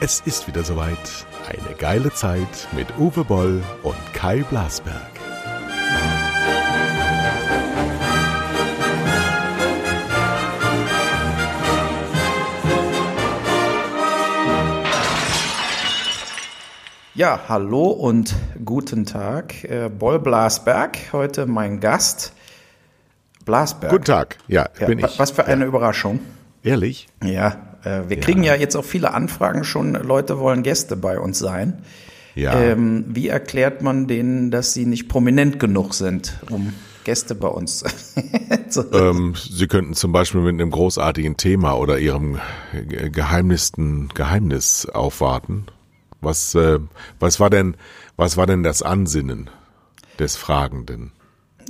Es ist wieder soweit. Eine geile Zeit mit Uwe Boll und Kai Blasberg. Ja, hallo und guten Tag. Äh, Boll Blasberg, heute mein Gast. Blasberg. Guten Tag, ja, Ja, bin ich. Was für eine Überraschung. Ehrlich? Ja, äh, wir kriegen ja jetzt auch viele Anfragen schon, Leute wollen Gäste bei uns sein. Ja. Ähm, wie erklärt man denen, dass sie nicht prominent genug sind, um Gäste bei uns zu Ähm, Sie könnten zum Beispiel mit einem großartigen Thema oder Ihrem ge- geheimnissen Geheimnis aufwarten. Was, äh, was war denn, was war denn das Ansinnen des Fragenden?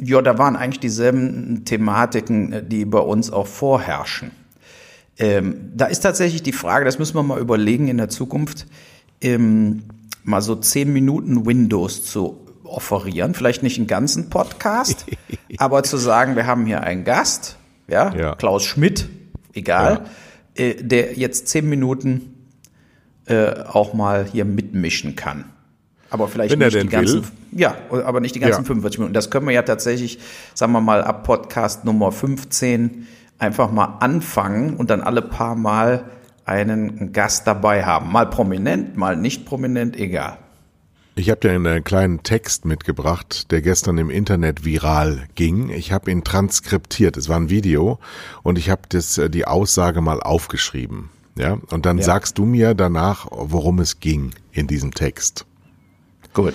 Ja, da waren eigentlich dieselben Thematiken, äh, die bei uns auch vorherrschen. Ähm, da ist tatsächlich die Frage, das müssen wir mal überlegen in der Zukunft, ähm, mal so zehn Minuten Windows zu offerieren. Vielleicht nicht einen ganzen Podcast, aber zu sagen, wir haben hier einen Gast, ja, Ja. Klaus Schmidt, egal, äh, der jetzt zehn Minuten äh, auch mal hier mitmischen kann. Aber vielleicht Wenn er nicht die denn ganzen, will. ja, aber nicht die ganzen Ja. 45 Minuten. Das können wir ja tatsächlich, sagen wir mal, ab Podcast Nummer 15 einfach mal anfangen und dann alle paar Mal einen Gast dabei haben. Mal prominent, mal nicht prominent, egal. Ich habe dir einen kleinen Text mitgebracht, der gestern im Internet viral ging. Ich habe ihn transkriptiert. Es war ein Video und ich habe das äh, die Aussage mal aufgeschrieben. Ja, und dann Ja. sagst du mir danach, worum es ging in diesem Text. Gut.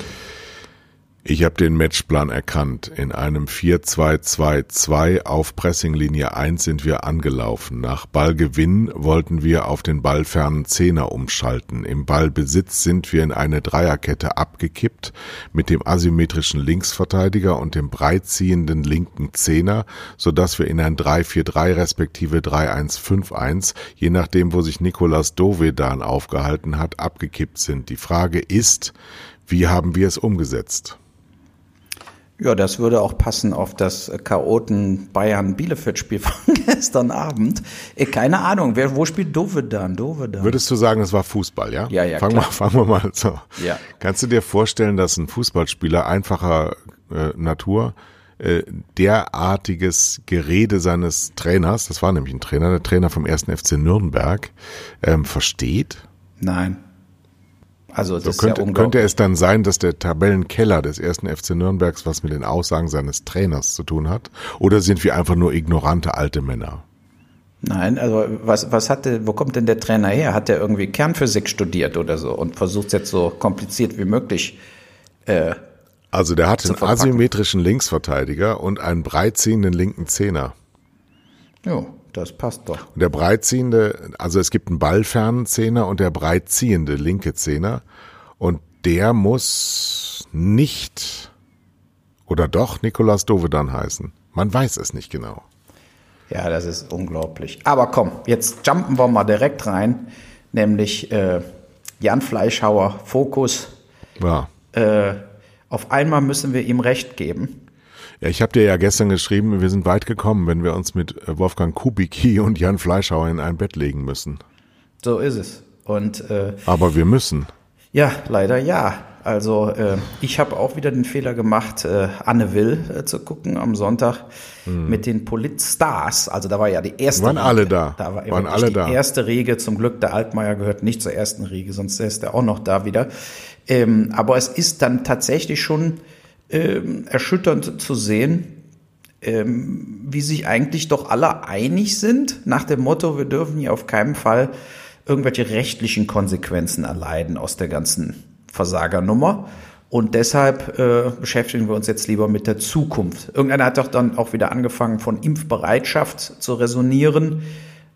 Ich habe den Matchplan erkannt. In einem 4-2-2-2 auf Pressinglinie 1 sind wir angelaufen. Nach Ballgewinn wollten wir auf den ballfernen Zehner umschalten. Im Ballbesitz sind wir in eine Dreierkette abgekippt mit dem asymmetrischen Linksverteidiger und dem breitziehenden linken Zehner, sodass wir in ein 3-4-3 respektive 3-1-5-1, je nachdem, wo sich Nikolas Dovedan aufgehalten hat, abgekippt sind. Die Frage ist, wie haben wir es umgesetzt? Ja, das würde auch passen auf das Chaoten Bayern-Bielefeld-Spiel von gestern Abend. Äh, keine Ahnung, wer, wo spielt Dovedan? Dovedan. Würdest du sagen, es war Fußball, ja? Ja, ja, Fangen wir, fangen wir mal so. Ja. Kannst du dir vorstellen, dass ein Fußballspieler einfacher äh, Natur äh, derartiges Gerede seines Trainers, das war nämlich ein Trainer, der Trainer vom ersten FC Nürnberg, ähm, versteht? Nein. Also, So könnte, ja könnte es dann sein, dass der Tabellenkeller des ersten FC Nürnbergs was mit den Aussagen seines Trainers zu tun hat? Oder sind wir einfach nur ignorante alte Männer? Nein, also was, was hat der, wo kommt denn der Trainer her? Hat der irgendwie Kernphysik studiert oder so und versucht jetzt so kompliziert wie möglich? Äh, Also der hat einen verpacken. asymmetrischen Linksverteidiger und einen breitziehenden linken Zehner. jo, das passt doch. Und der breitziehende, also es gibt einen ballfernen Zehner und der breitziehende linke Zehner. Und der muss nicht oder doch Nikolaus Dovedan heißen. Man weiß es nicht genau. Ja, das ist unglaublich. Aber komm, jetzt jumpen wir mal direkt rein, nämlich äh, Jan Fleischhauer, Fokus. Ja. Äh, auf einmal müssen wir ihm recht geben. Ja, ich habe dir ja gestern geschrieben, wir sind weit gekommen, wenn wir uns mit äh, Wolfgang Kubicki und Jan Fleischhauer in ein Bett legen müssen. So ist es. Und äh, Aber wir müssen. Ja, leider ja. Also äh, ich habe auch wieder den Fehler gemacht, äh, Anne Will äh, zu gucken am Sonntag mit den Politstars. Also da war ja die erste Waren Riege. alle da. Da war Waren alle die da. erste Riege. Zum Glück, der Altmaier gehört nicht zur ersten Riege, sonst ist er auch noch da wieder. Ähm, aber es ist dann tatsächlich schon ähm, erschütternd zu sehen, ähm, wie sich eigentlich doch alle einig sind, nach dem Motto, wir dürfen hier auf keinen Fall irgendwelche rechtlichen Konsequenzen erleiden aus der ganzen Versagernummer. Und deshalb äh, beschäftigen wir uns jetzt lieber mit der Zukunft. Irgendeiner hat doch dann auch wieder angefangen, von Impfbereitschaft zu resonieren,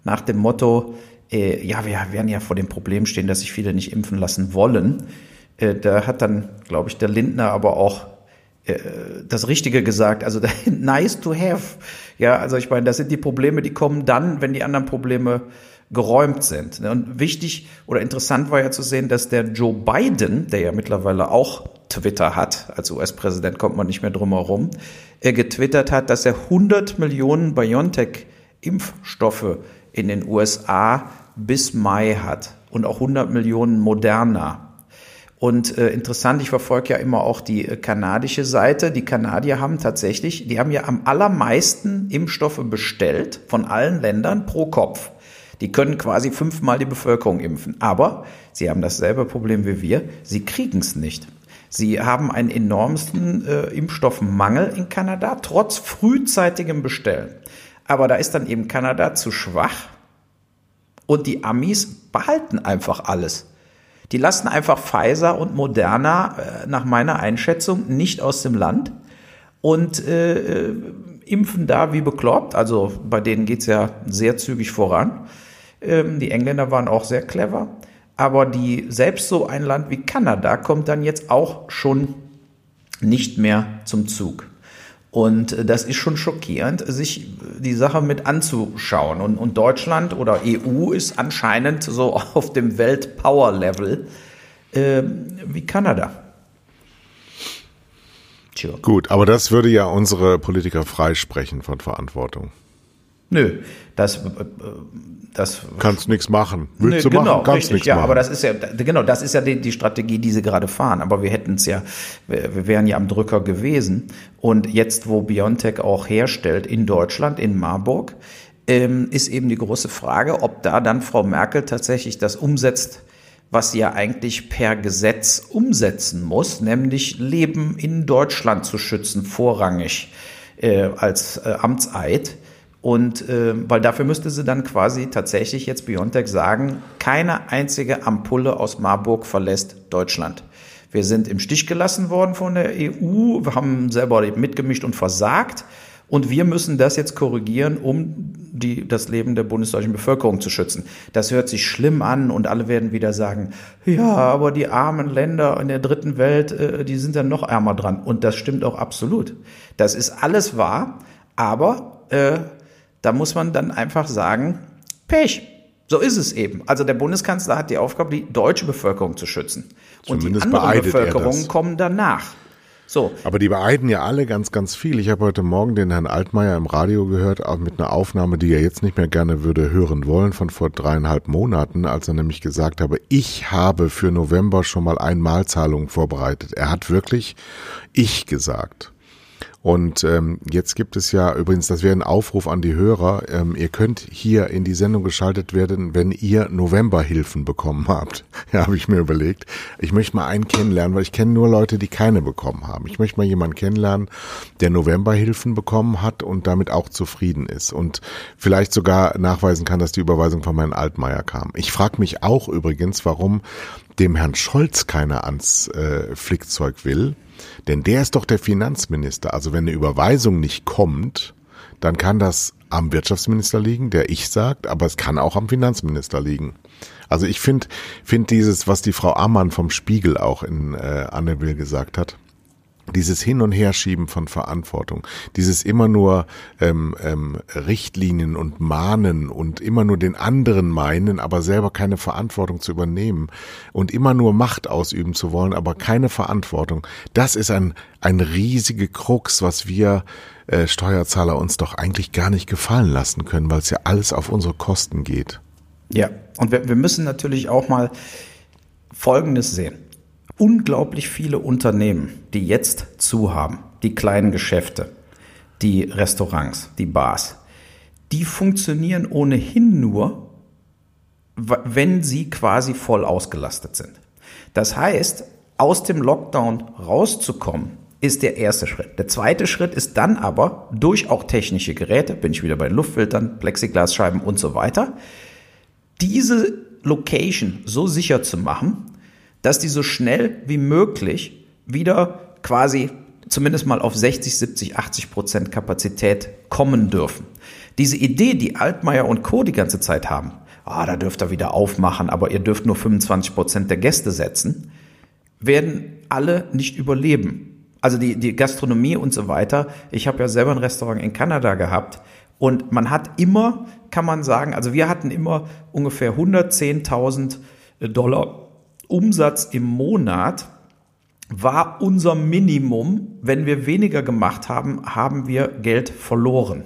nach dem Motto, äh, ja, wir werden ja vor dem Problem stehen, dass sich viele nicht impfen lassen wollen. Äh, da hat dann, glaube ich, der Lindner aber auch das Richtige gesagt. Also nice to have. Ja, also ich meine, das sind die Probleme, die kommen dann, wenn die anderen Probleme geräumt sind. Und wichtig oder interessant war ja zu sehen, dass der Joe Biden, der ja mittlerweile auch Twitter hat, als US-Präsident kommt man nicht mehr drum herum, er getwittert hat, dass er 100 Millionen BioNTech-Impfstoffe in den USA bis Mai hat und auch 100 Millionen Moderna. Und äh, interessant, ich verfolge ja immer auch die äh, kanadische Seite. Die Kanadier haben tatsächlich, die haben ja am allermeisten Impfstoffe bestellt von allen Ländern pro Kopf. Die können quasi fünfmal die Bevölkerung impfen. Aber sie haben dasselbe Problem wie wir. Sie kriegen es nicht. Sie haben einen enormsten äh, Impfstoffmangel in Kanada, trotz frühzeitigem Bestellen. Aber da ist dann eben Kanada zu schwach und die Amis behalten einfach alles. Die lassen einfach Pfizer und Moderna äh, nach meiner Einschätzung nicht aus dem Land und äh, äh impfen da wie bekloppt. Also bei denen geht's ja sehr zügig voran. Ähm, die Engländer waren auch sehr clever. Aber die, selbst so ein Land wie Kanada kommt dann jetzt auch schon nicht mehr zum Zug. Und äh, das ist schon schockierend, sich die Sache mit anzuschauen. Und, und Deutschland oder EU ist anscheinend so auf dem Weltpower-Level äh, wie Kanada. Tja. Gut, aber das würde ja unsere Politiker freisprechen von Verantwortung. Nö, das, äh, das kannst nichts machen. Willst nee, du genau, machen, kannst nichts ja, machen. Aber das ist ja genau, das ist ja die, die Strategie, die sie gerade fahren. Aber wir hätten es ja, wir wären ja am Drücker gewesen. Und jetzt, wo Biontech auch herstellt in Deutschland, in Marburg, ähm, ist eben die große Frage, ob da dann Frau Merkel tatsächlich das umsetzt, was sie ja eigentlich per Gesetz umsetzen muss, nämlich Leben in Deutschland zu schützen, vorrangig äh, als äh, Amtseid. Und äh, weil dafür müsste sie dann quasi tatsächlich jetzt Biontech sagen, keine einzige Ampulle aus Marburg verlässt Deutschland. Wir sind im Stich gelassen worden von der EU, wir haben selber mitgemischt und versagt. Und wir müssen das jetzt korrigieren, um die, das Leben der bundesdeutschen Bevölkerung zu schützen. Das hört sich schlimm an und alle werden wieder sagen, ja, aber die armen Länder in der dritten Welt, äh, die sind dann noch ärmer dran. Und das stimmt auch absolut. Das ist alles wahr, aber äh, da muss man dann einfach sagen, Pech. So ist es eben. Also der Bundeskanzler hat die Aufgabe, die deutsche Bevölkerung zu schützen. Zumindest und die anderen Bevölkerungen kommen danach. So. Aber die beeiden ja alle ganz, ganz viel. Ich habe heute Morgen den Herrn Altmaier im Radio gehört, auch mit einer Aufnahme, die er jetzt nicht mehr gerne würde hören wollen, von vor dreieinhalb Monaten, als er nämlich gesagt habe, ich habe für November schon mal Einmalzahlungen vorbereitet. Er hat wirklich ich gesagt. Und ähm, jetzt gibt es ja übrigens, das wäre ein Aufruf an die Hörer, ähm, ihr könnt hier in die Sendung geschaltet werden, wenn ihr Novemberhilfen bekommen habt. Ja, habe ich mir überlegt. Ich möchte mal einen kennenlernen, weil ich kenne nur Leute, die keine bekommen haben. Ich möchte mal jemanden kennenlernen, der Novemberhilfen bekommen hat und damit auch zufrieden ist und vielleicht sogar nachweisen kann, dass die Überweisung von Herrn Altmaier kam. Ich frage mich auch übrigens, warum dem Herrn Scholz keiner ans äh, Flickzeug will denn der ist doch der Finanzminister. Also wenn eine Überweisung nicht kommt, dann kann das am Wirtschaftsminister liegen, der ich sagt, aber es kann auch am Finanzminister liegen. Also ich finde find dieses, was die Frau Ammann vom Spiegel auch in äh, Anne Will gesagt hat, dieses Hin- und Herschieben von Verantwortung, dieses immer nur ähm, ähm, Richtlinien und Mahnen und immer nur den anderen meinen, aber selber keine Verantwortung zu übernehmen und immer nur Macht ausüben zu wollen, aber keine Verantwortung, das ist ein, ein riesige Krux, was wir äh, Steuerzahler uns doch eigentlich gar nicht gefallen lassen können, weil es ja alles auf unsere Kosten geht. Ja, und wir, wir müssen natürlich auch mal Folgendes sehen unglaublich viele Unternehmen, die jetzt zu haben, die kleinen Geschäfte, die Restaurants, die Bars, die funktionieren ohnehin nur, wenn sie quasi voll ausgelastet sind. Das heißt, aus dem Lockdown rauszukommen, ist der erste Schritt. Der zweite Schritt ist dann aber durch auch technische Geräte, bin ich wieder bei Luftfiltern, Plexiglasscheiben und so weiter, diese Location so sicher zu machen, dass die so schnell wie möglich wieder quasi zumindest mal auf 60, 70, 80 Prozent Kapazität kommen dürfen. Diese Idee, die Altmaier und Co. die ganze Zeit haben, ah, da dürft ihr wieder aufmachen, aber ihr dürft nur 25 Prozent der Gäste setzen, werden alle nicht überleben. Also die, die Gastronomie und so weiter. Ich habe ja selber ein Restaurant in Kanada gehabt Und man hat immer, kann man sagen, also wir hatten immer ungefähr 110.000 Dollar Umsatz im Monat war unser Minimum. Wenn wir weniger gemacht haben, haben wir Geld verloren.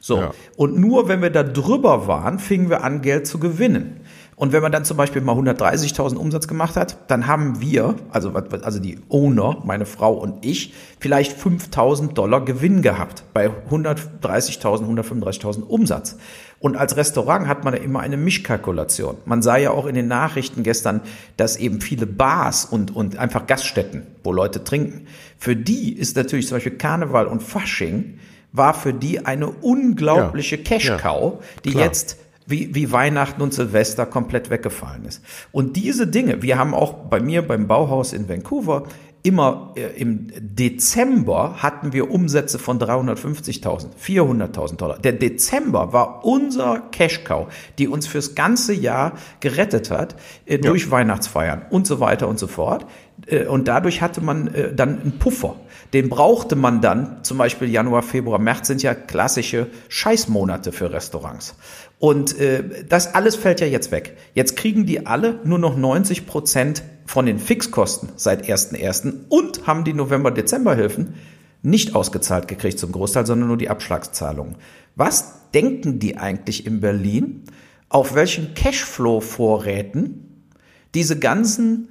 So. Ja. Und nur wenn wir da drüber waren, fingen wir an, Geld zu gewinnen. Und wenn man dann zum Beispiel mal 130.000 Umsatz gemacht hat, dann haben wir, also, also die Owner, meine Frau und ich, vielleicht 5.000 Dollar Gewinn gehabt bei 130.000, 135.000 Umsatz. Und als Restaurant hat man ja immer eine Mischkalkulation. Man sah ja auch in den Nachrichten gestern, dass eben viele Bars und, und einfach Gaststätten, wo Leute trinken, für die ist natürlich zum Beispiel Karneval und Fasching war für die eine unglaubliche ja, Cash-Cow, die klar. jetzt wie, wie Weihnachten und Silvester komplett weggefallen ist. Und diese Dinge, wir haben auch bei mir beim Bauhaus in Vancouver immer äh, im Dezember hatten wir Umsätze von 350.000, 400.000 Dollar. Der Dezember war unser Cash Cow, die uns fürs ganze Jahr gerettet hat äh, durch ja. Weihnachtsfeiern und so weiter und so fort. Äh, und dadurch hatte man äh, dann einen Puffer. Den brauchte man dann, zum Beispiel Januar, Februar, März sind ja klassische Scheißmonate für Restaurants. Und äh, das alles fällt ja jetzt weg. Jetzt kriegen die alle nur noch 90 Prozent von den Fixkosten seit 1.1. und haben die November-Dezember-Hilfen nicht ausgezahlt gekriegt zum Großteil, sondern nur die Abschlagszahlungen. Was denken die eigentlich in Berlin? Auf welchen Cashflow-Vorräten diese ganzen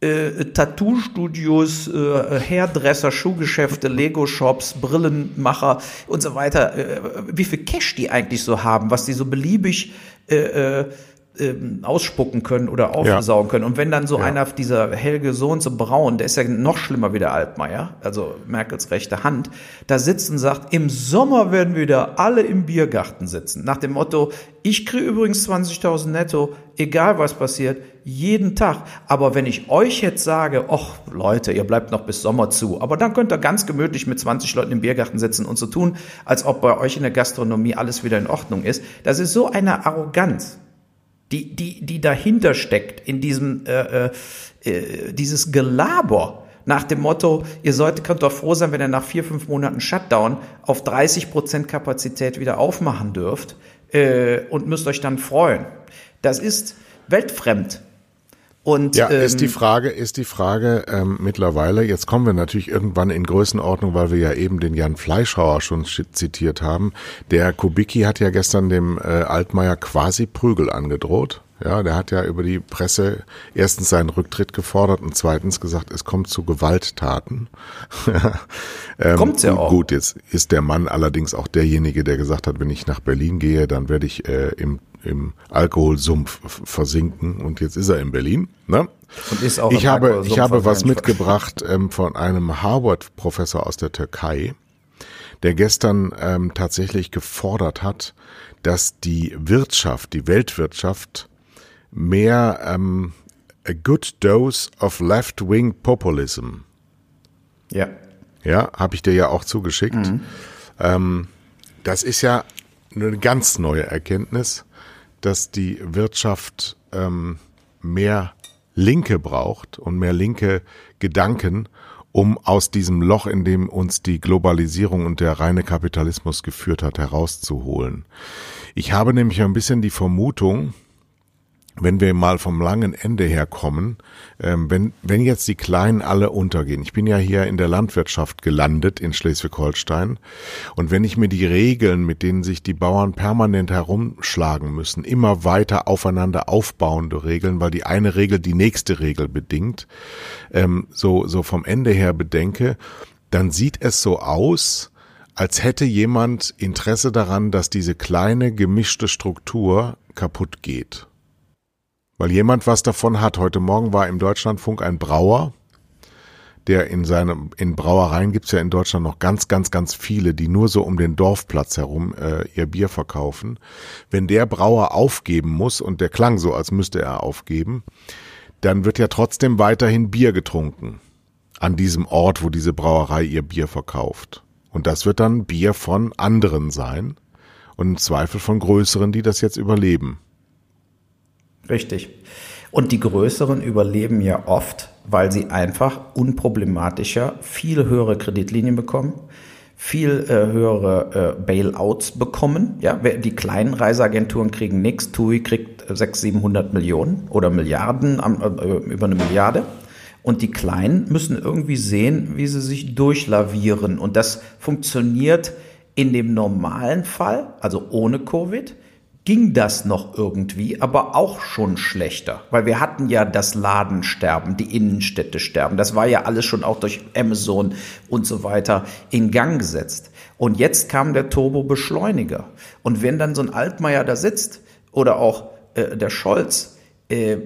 äh, Tattoo-Studios, äh, Hairdresser, Schuhgeschäfte, Lego-Shops, Brillenmacher und so weiter, äh, wie viel Cash die eigentlich so haben, was die so beliebig äh, äh, ähm, ausspucken können oder aufsaugen ja. können. Und wenn dann so ja. einer, dieser Helge Sohn so braun, der ist ja noch schlimmer wie der Altmaier, also Merkels rechte Hand, da sitzt und sagt, im Sommer werden wir wieder alle im Biergarten sitzen. Nach dem Motto, ich kriege übrigens 20.000 netto, egal was passiert, jeden Tag. Aber wenn ich euch jetzt sage, ach Leute, ihr bleibt noch bis Sommer zu, aber dann könnt ihr ganz gemütlich mit 20 Leuten im Biergarten sitzen und so tun, als ob bei euch in der Gastronomie alles wieder in Ordnung ist. Das ist so eine Arroganz die, die, die dahinter steckt, in diesem, äh, äh, äh, dieses Gelaber nach dem Motto, ihr solltet, könnt doch froh sein, wenn ihr nach vier, fünf Monaten Shutdown auf 30 Prozent Kapazität wieder aufmachen dürft äh, und müsst euch dann freuen. Das ist weltfremd. Und, ja, ähm, ist die Frage, ist die Frage ähm, mittlerweile, jetzt kommen wir natürlich irgendwann in Größenordnung, weil wir ja eben den Jan Fleischhauer schon zitiert haben. Der Kubicki hat ja gestern dem äh, Altmaier quasi Prügel angedroht. Ja, der hat ja über die Presse erstens seinen Rücktritt gefordert und zweitens gesagt, es kommt zu Gewalttaten. ähm, Kommt's ja auch. Gut, jetzt ist der Mann allerdings auch derjenige, der gesagt hat, wenn ich nach Berlin gehe, dann werde ich äh, im, im Alkoholsumpf versinken und jetzt ist er in Berlin. Ne? Und ist auch ich habe, ich habe was mitgebracht ähm, von einem Harvard-Professor aus der Türkei, der gestern ähm, tatsächlich gefordert hat, dass die Wirtschaft, die Weltwirtschaft mehr ähm, a good dose of left-wing populism. Ja. Ja, habe ich dir ja auch zugeschickt. Mhm. Ähm, das ist ja eine ganz neue Erkenntnis, dass die Wirtschaft ähm, mehr Linke braucht und mehr linke Gedanken, um aus diesem Loch, in dem uns die Globalisierung und der reine Kapitalismus geführt hat, herauszuholen. Ich habe nämlich ein bisschen die Vermutung, wenn wir mal vom langen Ende her kommen, ähm, wenn, wenn jetzt die Kleinen alle untergehen, ich bin ja hier in der Landwirtschaft gelandet in Schleswig-Holstein, und wenn ich mir die Regeln, mit denen sich die Bauern permanent herumschlagen müssen, immer weiter aufeinander aufbauende Regeln, weil die eine Regel die nächste Regel bedingt, ähm, so, so vom Ende her bedenke, dann sieht es so aus, als hätte jemand Interesse daran, dass diese kleine gemischte Struktur kaputt geht weil jemand was davon hat. Heute Morgen war im Deutschlandfunk ein Brauer, der in seinem, in Brauereien gibt's ja in Deutschland noch ganz, ganz, ganz viele, die nur so um den Dorfplatz herum äh, ihr Bier verkaufen. Wenn der Brauer aufgeben muss, und der klang so, als müsste er aufgeben, dann wird ja trotzdem weiterhin Bier getrunken an diesem Ort, wo diese Brauerei ihr Bier verkauft. Und das wird dann Bier von anderen sein und im Zweifel von größeren, die das jetzt überleben. Richtig. Und die größeren überleben ja oft, weil sie einfach unproblematischer viel höhere Kreditlinien bekommen, viel äh, höhere äh, Bailouts bekommen. Ja, die kleinen Reiseagenturen kriegen nichts. TUI kriegt 600, 700 Millionen oder Milliarden äh, über eine Milliarde. Und die Kleinen müssen irgendwie sehen, wie sie sich durchlavieren. Und das funktioniert in dem normalen Fall, also ohne Covid, ging das noch irgendwie, aber auch schon schlechter, weil wir hatten ja das Ladensterben, die Innenstädte sterben. Das war ja alles schon auch durch Amazon und so weiter in Gang gesetzt. Und jetzt kam der Turbo-Beschleuniger. Und wenn dann so ein Altmaier da sitzt oder auch äh, der Scholz äh,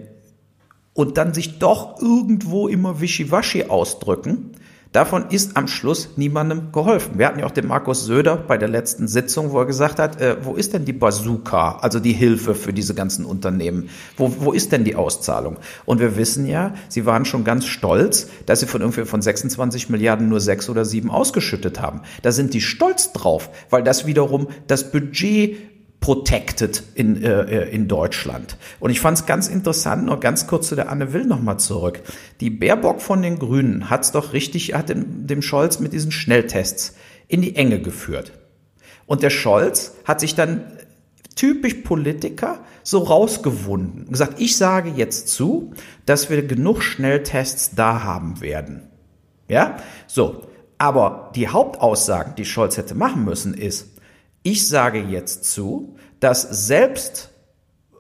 und dann sich doch irgendwo immer wischiwaschi ausdrücken, Davon ist am Schluss niemandem geholfen. Wir hatten ja auch den Markus Söder bei der letzten Sitzung, wo er gesagt hat, äh, wo ist denn die Bazooka, also die Hilfe für diese ganzen Unternehmen? Wo, wo ist denn die Auszahlung? Und wir wissen ja, sie waren schon ganz stolz, dass sie von irgendwie von 26 Milliarden nur sechs oder sieben ausgeschüttet haben. Da sind die stolz drauf, weil das wiederum das Budget protected in, äh, äh, in Deutschland. Und ich fand es ganz interessant, noch ganz kurz zu der Anne Will nochmal zurück. Die Baerbock von den Grünen hat es doch richtig, hat dem, dem Scholz mit diesen Schnelltests in die Enge geführt. Und der Scholz hat sich dann typisch Politiker so rausgewunden und gesagt, ich sage jetzt zu, dass wir genug Schnelltests da haben werden. Ja, so. Aber die Hauptaussagen, die Scholz hätte machen müssen, ist, ich sage jetzt zu, dass selbst,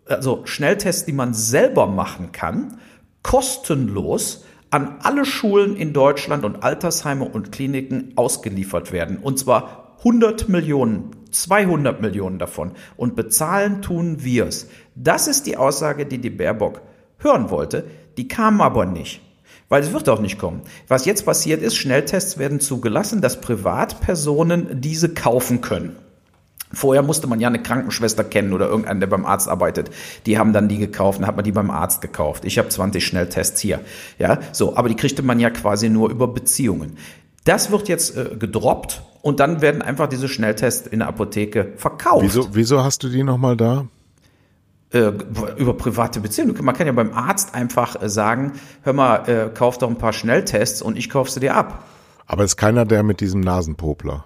also Schnelltests, die man selber machen kann, kostenlos an alle Schulen in Deutschland und Altersheime und Kliniken ausgeliefert werden. Und zwar 100 Millionen, 200 Millionen davon. Und bezahlen tun wir es. Das ist die Aussage, die die Baerbock hören wollte. Die kam aber nicht. Weil es wird auch nicht kommen. Was jetzt passiert ist, Schnelltests werden zugelassen, dass Privatpersonen diese kaufen können. Vorher musste man ja eine Krankenschwester kennen oder irgendeinen, der beim Arzt arbeitet. Die haben dann die gekauft, dann hat man die beim Arzt gekauft. Ich habe 20 Schnelltests hier. Ja, so, aber die kriegte man ja quasi nur über Beziehungen. Das wird jetzt äh, gedroppt und dann werden einfach diese Schnelltests in der Apotheke verkauft. Wieso, wieso hast du die nochmal da? Äh, über private Beziehungen. Man kann ja beim Arzt einfach äh, sagen, hör mal, äh, kauf doch ein paar Schnelltests und ich kauf sie dir ab. Aber ist keiner der mit diesem Nasenpopler?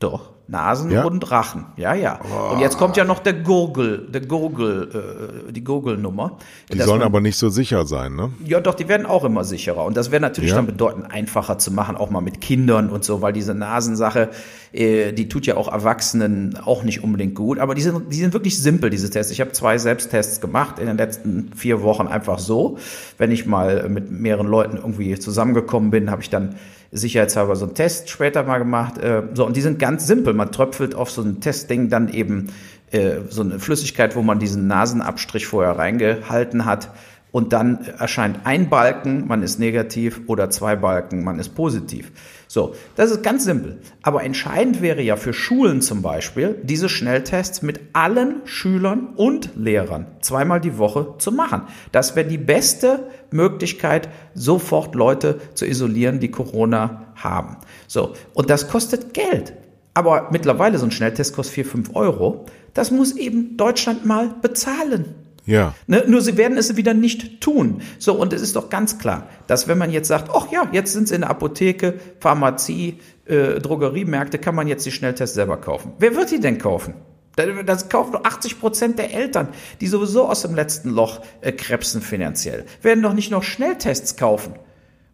Doch. Nasen ja? und Rachen. Ja, ja. Oh. Und jetzt kommt ja noch der Gurgel, der Gurgel, äh, die Gurgelnummer. Die sollen man, aber nicht so sicher sein, ne? Ja, doch, die werden auch immer sicherer. Und das wäre natürlich ja. dann bedeutend einfacher zu machen, auch mal mit Kindern und so, weil diese Nasensache, äh, die tut ja auch Erwachsenen auch nicht unbedingt gut. Aber die sind, die sind wirklich simpel, diese Tests. Ich habe zwei Selbsttests gemacht in den letzten vier Wochen einfach so. Wenn ich mal mit mehreren Leuten irgendwie zusammengekommen bin, habe ich dann sicherheitshalber so einen Test später mal gemacht. Äh, so, und die sind ganz simpel. Man tröpfelt auf so ein Testding dann eben äh, so eine Flüssigkeit, wo man diesen Nasenabstrich vorher reingehalten hat. Und dann erscheint ein Balken, man ist negativ, oder zwei Balken, man ist positiv. So, das ist ganz simpel. Aber entscheidend wäre ja für Schulen zum Beispiel, diese Schnelltests mit allen Schülern und Lehrern zweimal die Woche zu machen. Das wäre die beste Möglichkeit, sofort Leute zu isolieren, die Corona haben. So, und das kostet Geld. Aber mittlerweile so ein Schnelltest kostet 4, 5 Euro. Das muss eben Deutschland mal bezahlen. Ja. Ne, nur sie werden es wieder nicht tun. So, und es ist doch ganz klar, dass wenn man jetzt sagt, ach ja, jetzt sind sie in der Apotheke, Pharmazie, äh, Drogeriemärkte, kann man jetzt die Schnelltests selber kaufen. Wer wird die denn kaufen? Das kaufen doch 80 Prozent der Eltern, die sowieso aus dem letzten Loch äh, krebsen finanziell. Werden doch nicht noch Schnelltests kaufen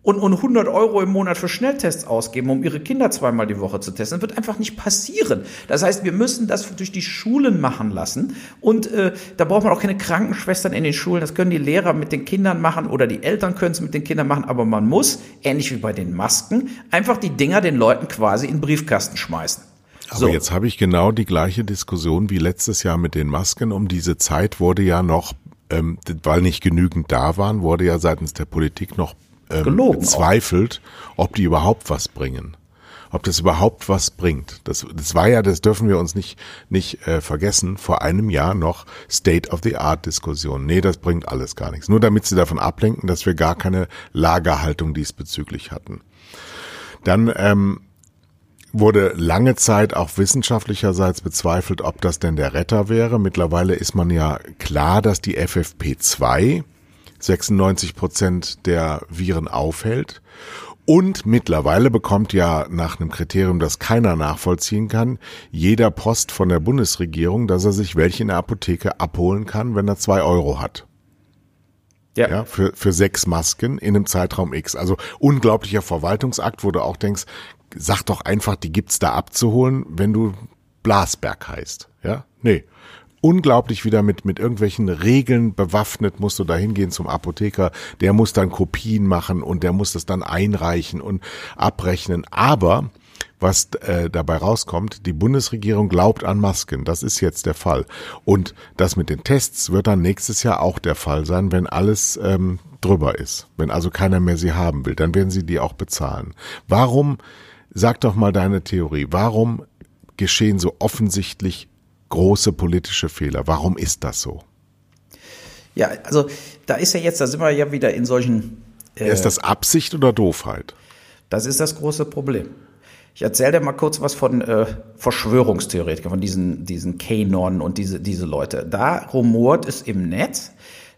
und, und 100 Euro im Monat für Schnelltests ausgeben, um ihre Kinder zweimal die Woche zu testen. Das wird einfach nicht passieren. Das heißt, wir müssen das durch die Schulen machen lassen. Und äh, da braucht man auch keine Krankenschwestern in den Schulen. Das können die Lehrer mit den Kindern machen oder die Eltern können es mit den Kindern machen. Aber man muss, ähnlich wie bei den Masken, einfach die Dinger den Leuten quasi in den Briefkasten schmeißen. Aber so. jetzt habe ich genau die gleiche Diskussion wie letztes Jahr mit den Masken. Um diese Zeit wurde ja noch, ähm, weil nicht genügend da waren, wurde ja seitens der Politik noch ähm, bezweifelt, auch. ob die überhaupt was bringen. Ob das überhaupt was bringt. Das, das war ja, das dürfen wir uns nicht, nicht äh, vergessen, vor einem Jahr noch State-of-the-Art-Diskussion. Nee, das bringt alles gar nichts. Nur damit sie davon ablenken, dass wir gar keine Lagerhaltung diesbezüglich hatten. Dann ähm, wurde lange Zeit auch wissenschaftlicherseits bezweifelt, ob das denn der Retter wäre. Mittlerweile ist man ja klar, dass die FFP2 96 Prozent der Viren aufhält Und mittlerweile bekommt ja nach einem Kriterium, das keiner nachvollziehen kann, jeder Post von der Bundesregierung, dass er sich welche in der Apotheke abholen kann, wenn er zwei Euro hat. Ja. ja. für, für sechs Masken in einem Zeitraum X. Also unglaublicher Verwaltungsakt, wo du auch denkst, sag doch einfach, die gibt's da abzuholen, wenn du Blasberg heißt. Ja, nee unglaublich wieder mit, mit irgendwelchen Regeln bewaffnet, musst du da hingehen zum Apotheker, der muss dann Kopien machen und der muss das dann einreichen und abrechnen. Aber was äh, dabei rauskommt, die Bundesregierung glaubt an Masken. Das ist jetzt der Fall. Und das mit den Tests wird dann nächstes Jahr auch der Fall sein, wenn alles ähm, drüber ist. Wenn also keiner mehr sie haben will, dann werden sie die auch bezahlen. Warum, sag doch mal deine Theorie, warum geschehen so offensichtlich große politische Fehler. Warum ist das so? Ja, also da ist ja jetzt, da sind wir ja wieder in solchen. Äh, ist das Absicht oder Doofheit? Das ist das große Problem. Ich erzähle dir mal kurz was von äh, Verschwörungstheoretikern, von diesen, diesen Kanon und diese, diese Leute. Da rumort es im Netz,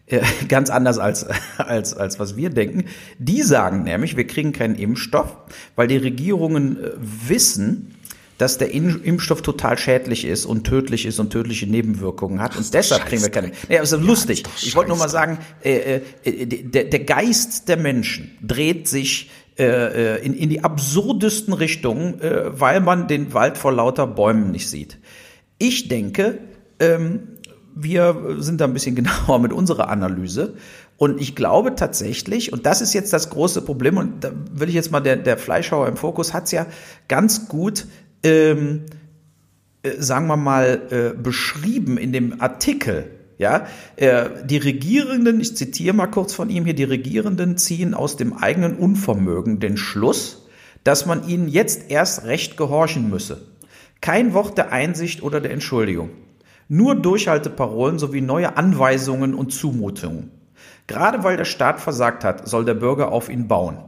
äh, ganz anders als, als, als was wir denken. Die sagen nämlich, wir kriegen keinen Impfstoff, weil die Regierungen äh, wissen, dass der Impfstoff total schädlich ist und tödlich ist und tödliche Nebenwirkungen hat. Und deshalb kriegen wir keine. Nee, also lustig. Ich wollte nur mal sagen, äh, äh, der, der Geist der Menschen dreht sich äh, in, in die absurdesten Richtungen, äh, weil man den Wald vor lauter Bäumen nicht sieht. Ich denke, ähm, wir sind da ein bisschen genauer mit unserer Analyse. Und ich glaube tatsächlich, und das ist jetzt das große Problem, und da will ich jetzt mal, der, der Fleischhauer im Fokus hat es ja ganz gut ähm, äh, sagen wir mal, äh, beschrieben in dem Artikel. Ja, äh, die Regierenden, ich zitiere mal kurz von ihm hier, die Regierenden ziehen aus dem eigenen Unvermögen den Schluss, dass man ihnen jetzt erst recht gehorchen müsse. Kein Wort der Einsicht oder der Entschuldigung. Nur Durchhalteparolen sowie neue Anweisungen und Zumutungen. Gerade weil der Staat versagt hat, soll der Bürger auf ihn bauen.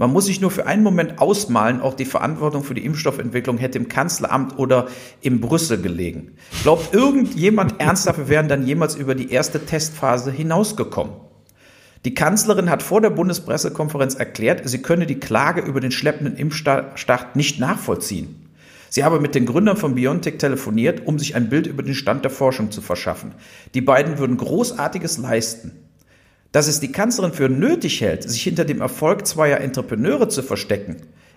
Man muss sich nur für einen Moment ausmalen, auch die Verantwortung für die Impfstoffentwicklung hätte im Kanzleramt oder in Brüssel gelegen. Glaubt irgendjemand ernsthaft, wir wären dann jemals über die erste Testphase hinausgekommen? Die Kanzlerin hat vor der Bundespressekonferenz erklärt, sie könne die Klage über den schleppenden Impfstart nicht nachvollziehen. Sie habe mit den Gründern von BioNTech telefoniert, um sich ein Bild über den Stand der Forschung zu verschaffen. Die beiden würden Großartiges leisten. Dass es die Kanzlerin für nötig hält, sich hinter dem Erfolg zweier Entrepreneure zu verstecken,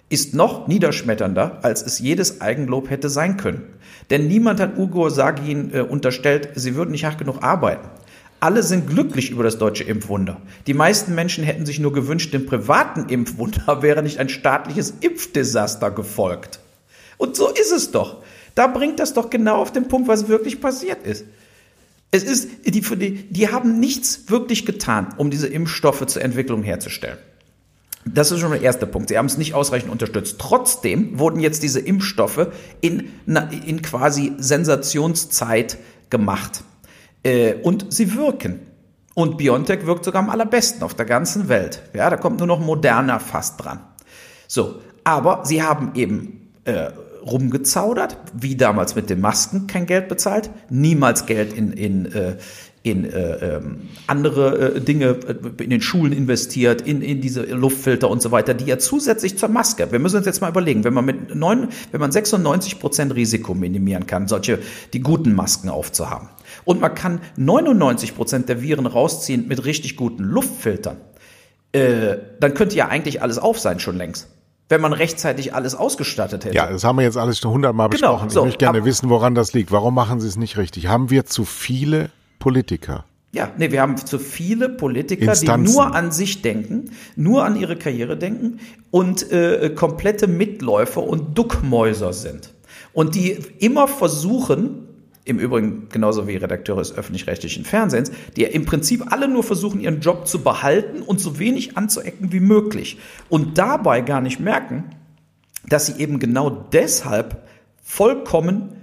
ist noch niederschmetternder, als es jedes Eigenlob hätte sein können. Denn niemand hat Ugo Sagin äh, unterstellt, sie würden nicht hart genug arbeiten. Alle sind glücklich über das deutsche Impfwunder. Die meisten Menschen hätten sich nur gewünscht, dem privaten Impfwunder wäre nicht ein staatliches Impfdesaster gefolgt. Und so ist es doch. Da bringt das doch genau auf den Punkt, was wirklich passiert ist. Es ist, die, die, die haben nichts wirklich getan, um diese Impfstoffe zur Entwicklung herzustellen. Das ist schon der erste Punkt. Sie haben es nicht ausreichend unterstützt. Trotzdem wurden jetzt diese Impfstoffe in, in quasi Sensationszeit gemacht. Äh, und sie wirken. Und BioNTech wirkt sogar am allerbesten auf der ganzen Welt. Ja, da kommt nur noch Moderna fast dran. So, aber sie haben eben äh, rumgezaudert, wie damals mit den Masken kein Geld bezahlt, niemals Geld in, in, äh, in äh, ähm, andere äh, Dinge äh, in den Schulen investiert, in, in diese Luftfilter und so weiter, die ja zusätzlich zur Maske. Wir müssen uns jetzt mal überlegen, wenn man mit neun, wenn man 96 Prozent Risiko minimieren kann, solche die guten Masken aufzuhaben, und man kann 99 Prozent der Viren rausziehen mit richtig guten Luftfiltern, äh, dann könnte ja eigentlich alles auf sein schon längst wenn man rechtzeitig alles ausgestattet hätte. Ja, das haben wir jetzt alles schon hundertmal genau, besprochen. So, ich möchte gerne wissen, woran das liegt. Warum machen Sie es nicht richtig? Haben wir zu viele Politiker? Ja, nee, wir haben zu viele Politiker, Instanzen. die nur an sich denken, nur an ihre Karriere denken und äh, komplette Mitläufer und Duckmäuser sind. Und die immer versuchen, im Übrigen genauso wie Redakteure des öffentlich-rechtlichen Fernsehens, die im Prinzip alle nur versuchen, ihren Job zu behalten und so wenig anzuecken wie möglich. Und dabei gar nicht merken, dass sie eben genau deshalb vollkommen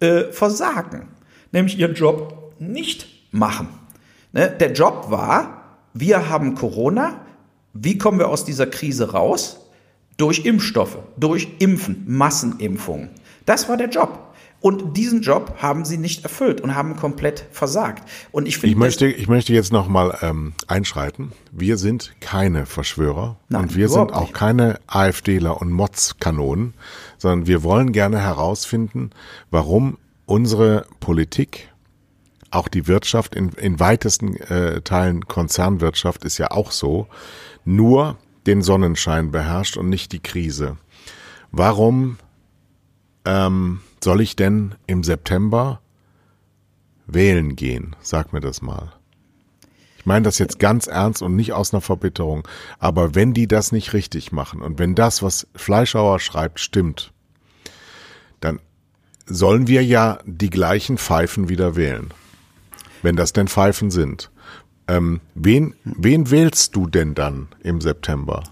äh, versagen. Nämlich ihren Job nicht machen. Ne? Der Job war, wir haben Corona, wie kommen wir aus dieser Krise raus? Durch Impfstoffe, durch Impfen, Massenimpfungen. Das war der Job. Und diesen Job haben sie nicht erfüllt und haben komplett versagt. Und ich finde, ich möchte, ich möchte jetzt noch mal ähm, einschreiten. Wir sind keine Verschwörer Nein, und wir sind auch nicht. keine AfDler und Motzkanonen, sondern wir wollen gerne herausfinden, warum unsere Politik auch die Wirtschaft in, in weitesten äh, Teilen Konzernwirtschaft ist ja auch so, nur den Sonnenschein beherrscht und nicht die Krise. Warum ähm, soll ich denn im September wählen gehen? Sag mir das mal. Ich meine das jetzt ganz ernst und nicht aus einer Verbitterung. Aber wenn die das nicht richtig machen und wenn das, was Fleischhauer schreibt, stimmt, dann sollen wir ja die gleichen Pfeifen wieder wählen. Wenn das denn Pfeifen sind. Ähm, wen, wen wählst du denn dann im September?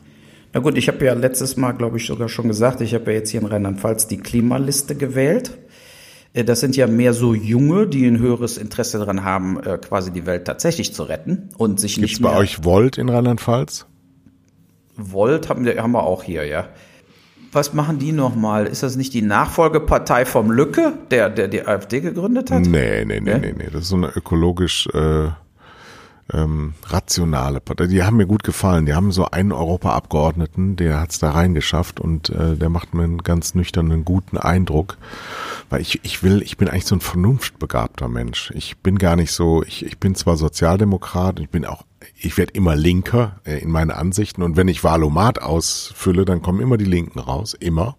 Na gut, ich habe ja letztes Mal, glaube ich, sogar schon gesagt, ich habe ja jetzt hier in Rheinland-Pfalz die Klimaliste gewählt. Äh, das sind ja mehr so Junge, die ein höheres Interesse daran haben, äh, quasi die Welt tatsächlich zu retten und sich Gibt's nicht mehr. bei euch Volt in Rheinland-Pfalz? Volt haben wir, haben wir auch hier, ja. Was machen die nochmal? Ist das nicht die Nachfolgepartei vom Lücke, der, der die AfD gegründet hat? Nee, nee, nee, nee, nee. Das ist so eine ökologisch äh, ähm, rationale Partei. Die haben mir gut gefallen. Die haben so einen Europaabgeordneten, der hat's da reingeschafft und äh, der macht mir einen ganz nüchternen, guten Eindruck. Weil ich, ich will, ich bin eigentlich so ein vernunftbegabter Mensch. Ich bin gar nicht so, ich, ich bin zwar Sozialdemokrat, ich bin auch, ich werde immer linker äh, in meine Ansichten und wenn ich Wahlomat ausfülle, dann kommen immer die Linken raus, immer.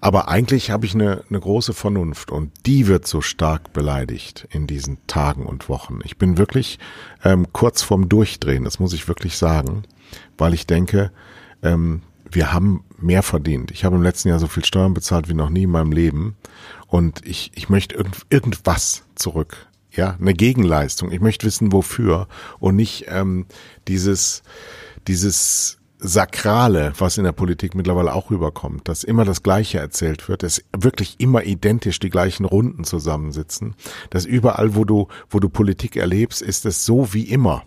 Aber eigentlich habe ich eine, eine große Vernunft und die wird so stark beleidigt in diesen Tagen und Wochen. Ich bin wirklich ähm, kurz vorm Durchdrehen, das muss ich wirklich sagen, weil ich denke, ähm, wir haben mehr verdient. Ich habe im letzten Jahr so viel Steuern bezahlt wie noch nie in meinem Leben und ich, ich möchte irgend, irgendwas zurück. Ja, eine Gegenleistung. Ich möchte wissen, wofür und nicht ähm, dieses, dieses Sakrale, was in der Politik mittlerweile auch rüberkommt, dass immer das Gleiche erzählt wird, dass wirklich immer identisch die gleichen Runden zusammensitzen, dass überall, wo du, wo du Politik erlebst, ist es so wie immer.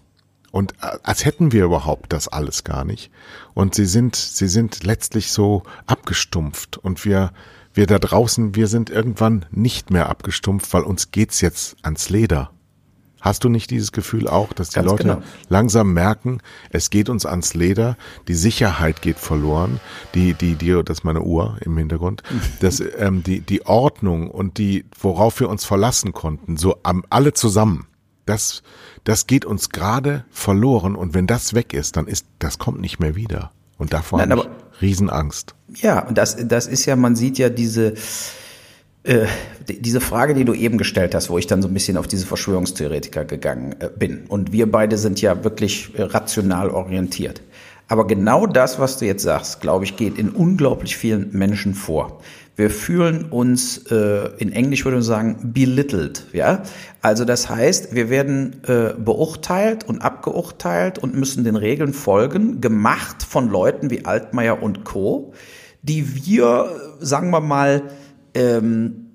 Und äh, als hätten wir überhaupt das alles gar nicht. Und sie sind, sie sind letztlich so abgestumpft und wir, wir da draußen, wir sind irgendwann nicht mehr abgestumpft, weil uns geht's jetzt ans Leder. Hast du nicht dieses Gefühl auch, dass die Ganz Leute genau. langsam merken, es geht uns ans Leder, die Sicherheit geht verloren, die, die, die, das ist meine Uhr im Hintergrund, dass ähm, die, die Ordnung und die, worauf wir uns verlassen konnten, so am, alle zusammen, das, das geht uns gerade verloren und wenn das weg ist, dann ist, das kommt nicht mehr wieder. Und davor habe ich Riesenangst. Ja, und das, das ist ja, man sieht ja diese, äh, diese Frage, die du eben gestellt hast, wo ich dann so ein bisschen auf diese Verschwörungstheoretiker gegangen äh, bin. Und wir beide sind ja wirklich äh, rational orientiert. Aber genau das, was du jetzt sagst, glaube ich, geht in unglaublich vielen Menschen vor. Wir fühlen uns, in Englisch würde man sagen, belittled, ja. Also das heißt, wir werden beurteilt und abgeurteilt und müssen den Regeln folgen, gemacht von Leuten wie Altmaier und Co., die wir, sagen wir mal, ähm,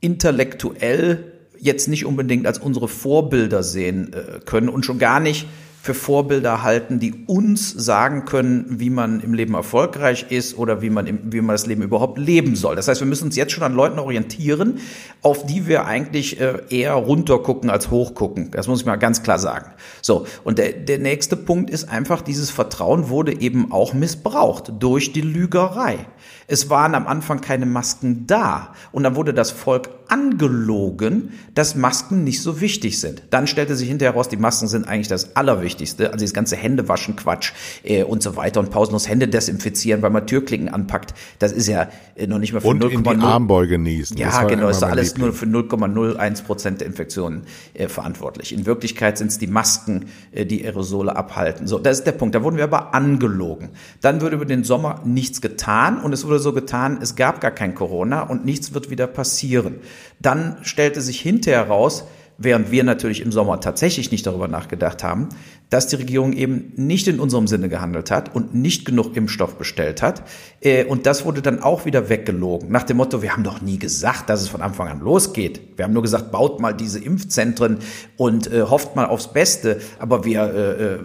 intellektuell jetzt nicht unbedingt als unsere Vorbilder sehen äh, können und schon gar nicht für Vorbilder halten, die uns sagen können, wie man im Leben erfolgreich ist oder wie man, im, wie man das Leben überhaupt leben soll. Das heißt, wir müssen uns jetzt schon an Leuten orientieren, auf die wir eigentlich äh, eher runtergucken als hochgucken. Das muss ich mal ganz klar sagen. So, und der, der nächste Punkt ist einfach, dieses Vertrauen wurde eben auch missbraucht durch die Lügerei. Es waren am Anfang keine Masken da und dann wurde das Volk angelogen, dass Masken nicht so wichtig sind. Dann stellte sich hinterher heraus, die Masken sind eigentlich das Allerwichtigste. Also das ganze Händewaschen, Quatsch äh, und so weiter und pausenlos Hände desinfizieren, weil man Türklinken anpackt. Das ist ja äh, noch nicht mehr für Und 0, in die Armbeuge niesen. Ja, genau, ist alles Liebling. nur für 0,01 Prozent der Infektionen äh, verantwortlich. In Wirklichkeit sind es die Masken, äh, die Aerosole abhalten. So, das ist der Punkt. Da wurden wir aber angelogen. Dann wurde über den Sommer nichts getan und es wurde so getan, es gab gar kein Corona und nichts wird wieder passieren. Dann stellte sich hinterher raus, während wir natürlich im Sommer tatsächlich nicht darüber nachgedacht haben, dass die Regierung eben nicht in unserem Sinne gehandelt hat und nicht genug Impfstoff bestellt hat. Äh, und das wurde dann auch wieder weggelogen. Nach dem Motto, wir haben doch nie gesagt, dass es von Anfang an losgeht. Wir haben nur gesagt, baut mal diese Impfzentren und äh, hofft mal aufs Beste. Aber wir äh,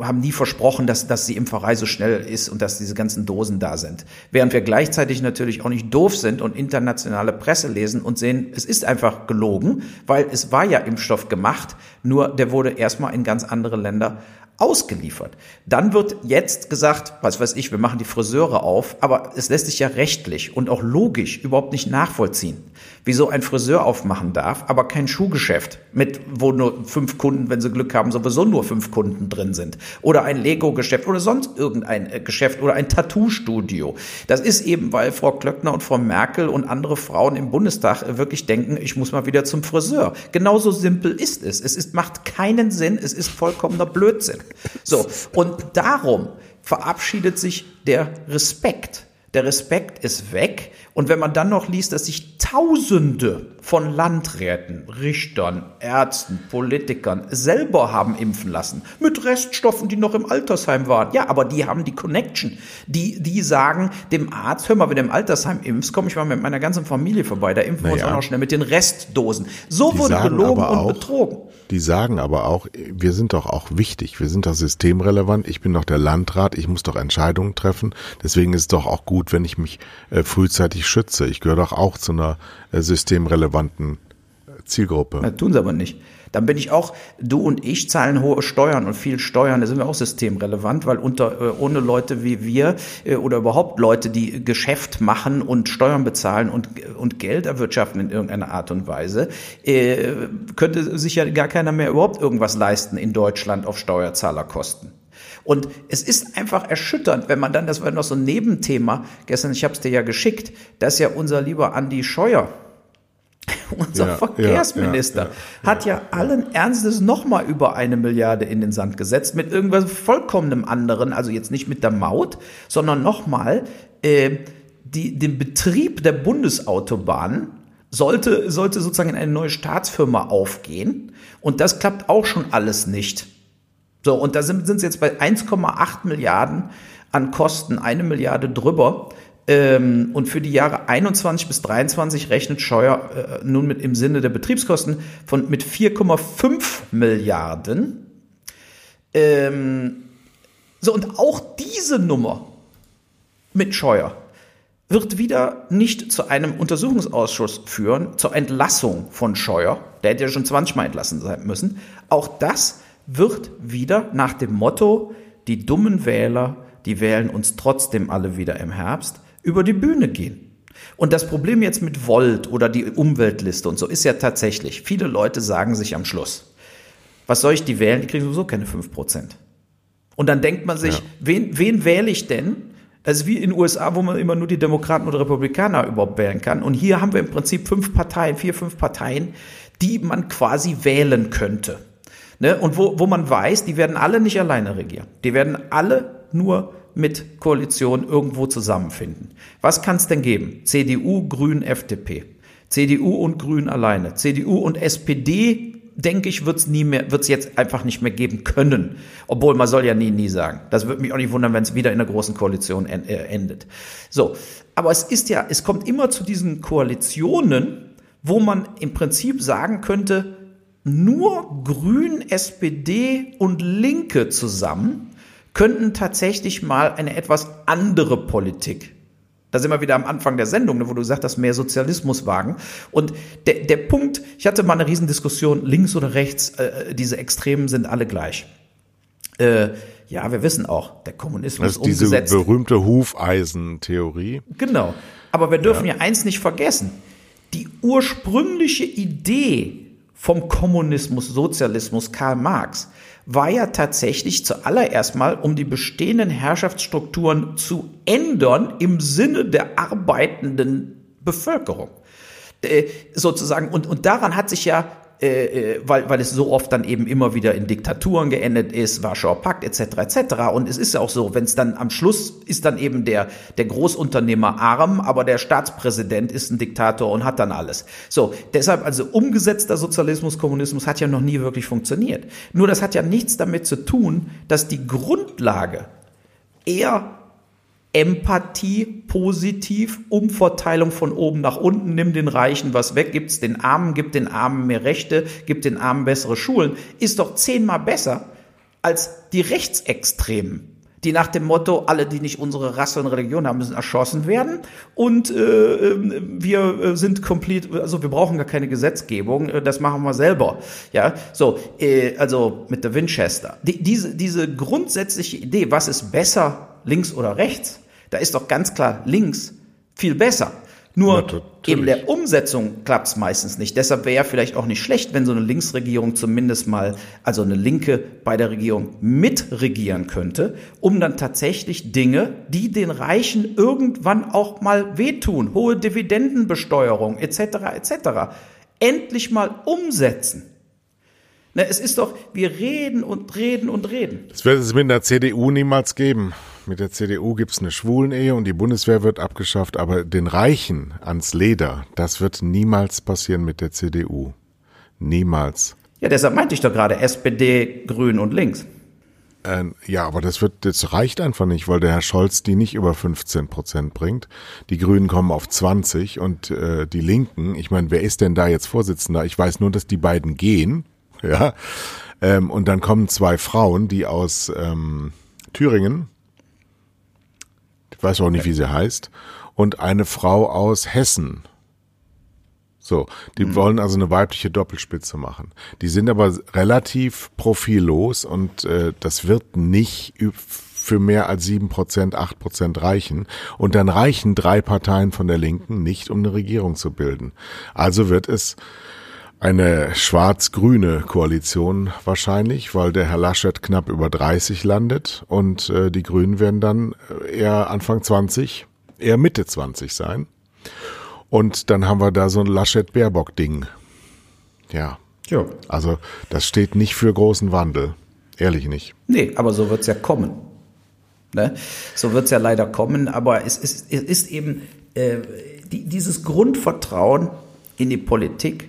haben nie versprochen, dass, dass die Impferei so schnell ist und dass diese ganzen Dosen da sind. Während wir gleichzeitig natürlich auch nicht doof sind und internationale Presse lesen und sehen, es ist einfach gelogen, weil es war ja Impfstoff gemacht, nur der wurde erstmal in ganz andere Länder ausgeliefert. Dann wird jetzt gesagt, was weiß ich, wir machen die Friseure auf, aber es lässt sich ja rechtlich und auch logisch überhaupt nicht nachvollziehen, wieso ein Friseur aufmachen darf, aber kein Schuhgeschäft mit, wo nur fünf Kunden, wenn sie Glück haben, sowieso nur fünf Kunden drin sind. Oder ein Lego-Geschäft oder sonst irgendein äh, Geschäft oder ein Tattoo-Studio. Das ist eben, weil Frau Klöckner und Frau Merkel und andere Frauen im Bundestag wirklich denken, ich muss mal wieder zum Friseur. Genauso simpel ist es. Es ist, macht keinen Sinn, es ist vollkommener Blödsinn. So, und darum verabschiedet sich der Respekt. Der Respekt ist weg. Und wenn man dann noch liest, dass sich Tausende von Landräten, Richtern, Ärzten, Politikern selber haben impfen lassen. Mit Reststoffen, die noch im Altersheim waren. Ja, aber die haben die Connection. Die, die sagen dem Arzt, hör mal, wenn du im Altersheim impfst, komme ich mal mit meiner ganzen Familie vorbei. Da impfen wir naja. uns auch noch schnell mit den Restdosen. So die wurde gelogen und auch, betrogen. Die sagen aber auch, wir sind doch auch wichtig. Wir sind doch systemrelevant. Ich bin doch der Landrat. Ich muss doch Entscheidungen treffen. Deswegen ist es doch auch gut, wenn ich mich äh, frühzeitig schütze. Ich gehöre doch auch zu einer äh, systemrelevanten äh, Zielgruppe. Das tun sie aber nicht. Dann bin ich auch, du und ich zahlen hohe Steuern und viel Steuern, da sind wir auch systemrelevant, weil unter, äh, ohne Leute wie wir oder überhaupt Leute, die Geschäft machen und Steuern bezahlen und, und Geld erwirtschaften in irgendeiner Art und Weise, könnte sich ja gar keiner mehr überhaupt irgendwas leisten in Deutschland auf Steuerzahlerkosten. Und es ist einfach erschütternd, wenn man dann, das war noch so ein Nebenthema, gestern, ich habe es dir ja geschickt, dass ja unser lieber Andi Scheuer, unser ja, Verkehrsminister, ja, ja, hat ja, allen Ernstes nochmal über eine Milliarde in den Sand gesetzt, mit irgendwas vollkommenem anderen, also jetzt nicht mit der Maut, sondern nochmal äh, die, den Betrieb der Bundesautobahnen sollte, sollte sozusagen in eine neue Staatsfirma aufgehen. Und das klappt auch schon alles nicht. So, und da sind, sind sie jetzt bei 1,8 Milliarden an Kosten, eine Milliarde drüber. Ähm, und für die Jahre 21 bis 23 rechnet Scheuer äh, nun mit im Sinne der Betriebskosten von mit 4,5 Milliarden. Ähm, so, und auch diese Nummer mit Scheuer wird wieder nicht zu einem Untersuchungsausschuss führen, zur Entlassung von Scheuer. Der hätte ja schon 20 Mal entlassen sein müssen. Auch das wird wieder nach dem Motto, die dummen Wähler, die wählen uns trotzdem alle wieder im Herbst, über die Bühne gehen. Und das Problem jetzt mit Volt oder die Umweltliste und so ist ja tatsächlich, viele Leute sagen sich am Schluss, was soll ich die wählen? Die kriegen sowieso keine 5%. Und dann denkt man sich, ja. wen, wen wähle ich denn? Ist wie in den USA, wo man immer nur die Demokraten oder Republikaner überhaupt wählen kann. Und hier haben wir im Prinzip fünf Parteien, vier, fünf Parteien, die man quasi wählen könnte. Ne? Und wo, wo man weiß, die werden alle nicht alleine regieren. Die werden alle nur mit Koalition irgendwo zusammenfinden. Was kann es denn geben? CDU, Grün, FDP. CDU und Grün alleine. CDU und SPD, denke ich, wird es nie mehr, wird es jetzt einfach nicht mehr geben können. Obwohl man soll ja nie, nie sagen. Das würde mich auch nicht wundern, wenn es wieder in einer großen Koalition äh, endet. So. Aber es ist ja, es kommt immer zu diesen Koalitionen, wo man im Prinzip sagen könnte, nur Grün, SPD und Linke zusammen könnten tatsächlich mal eine etwas andere Politik. Da sind wir wieder am Anfang der Sendung, ne, wo du sagst, dass mehr Sozialismus wagen. Und der, der Punkt, ich hatte mal eine Riesendiskussion, links oder rechts, äh, diese Extremen sind alle gleich. Äh, ja, wir wissen auch, der Kommunismus das ist umgesetzt. Diese berühmte Hufeisentheorie. Genau. Aber wir dürfen ja. ja eins nicht vergessen. Die ursprüngliche Idee vom Kommunismus, Sozialismus Karl Marx war ja tatsächlich zuallererst mal, um die bestehenden Herrschaftsstrukturen zu ändern im Sinne der arbeitenden Bevölkerung. Äh, sozusagen, und, und daran hat sich ja äh, äh, weil, weil es so oft dann eben immer wieder in Diktaturen geendet ist, Warschauer Pakt etc. etc. Und es ist ja auch so, wenn es dann am Schluss ist dann eben der, der Großunternehmer arm, aber der Staatspräsident ist ein Diktator und hat dann alles. So, deshalb also umgesetzter Sozialismus, Kommunismus hat ja noch nie wirklich funktioniert. Nur das hat ja nichts damit zu tun, dass die Grundlage eher Empathie positiv, Umverteilung von oben nach unten, nimm den Reichen was weg, gibt's den Armen, gib den Armen mehr Rechte, gib den Armen bessere Schulen, ist doch zehnmal besser, als die Rechtsextremen die nach dem Motto, alle, die nicht unsere Rasse und Religion haben, müssen erschossen werden. Und äh, ähm, wir äh, sind komplett, also wir brauchen gar keine Gesetzgebung, äh, das machen wir selber. Ja, so, äh, also mit der Winchester. Die, diese, diese grundsätzliche Idee, was ist besser, links oder rechts, da ist doch ganz klar links viel besser. Nur ja, in der Umsetzung klappt es meistens nicht. Deshalb wäre ja vielleicht auch nicht schlecht, wenn so eine Linksregierung zumindest mal, also eine Linke bei der Regierung mitregieren könnte, um dann tatsächlich Dinge, die den Reichen irgendwann auch mal wehtun, hohe Dividendenbesteuerung etc. etc. endlich mal umsetzen. Na, es ist doch, wir reden und reden und reden. Das wird es mit der CDU niemals geben. Mit der CDU gibt es eine Schwulenehe und die Bundeswehr wird abgeschafft, aber den Reichen ans Leder, das wird niemals passieren mit der CDU. Niemals. Ja, deshalb meinte ich doch gerade SPD, Grün und Links. Äh, ja, aber das wird, das reicht einfach nicht, weil der Herr Scholz die nicht über 15 Prozent bringt. Die Grünen kommen auf 20 und äh, die Linken, ich meine, wer ist denn da jetzt Vorsitzender? Ich weiß nur, dass die beiden gehen, ja. Ähm, und dann kommen zwei Frauen, die aus ähm, Thüringen, ich weiß auch nicht, wie sie heißt, und eine Frau aus Hessen. So, die mhm. wollen also eine weibliche Doppelspitze machen. Die sind aber relativ profillos und äh, das wird nicht für mehr als sieben Prozent, acht Prozent reichen. Und dann reichen drei Parteien von der Linken nicht, um eine Regierung zu bilden. Also wird es eine schwarz-grüne Koalition wahrscheinlich, weil der Herr Laschet knapp über 30 landet und äh, die Grünen werden dann eher Anfang 20, eher Mitte 20 sein. Und dann haben wir da so ein Laschet-Baerbock-Ding. Ja. Ja. Also das steht nicht für großen Wandel. Ehrlich nicht. Nee, aber so wird's ja kommen. Ne? So wird's ja leider kommen, aber es ist, es ist eben äh, die, dieses Grundvertrauen in die Politik,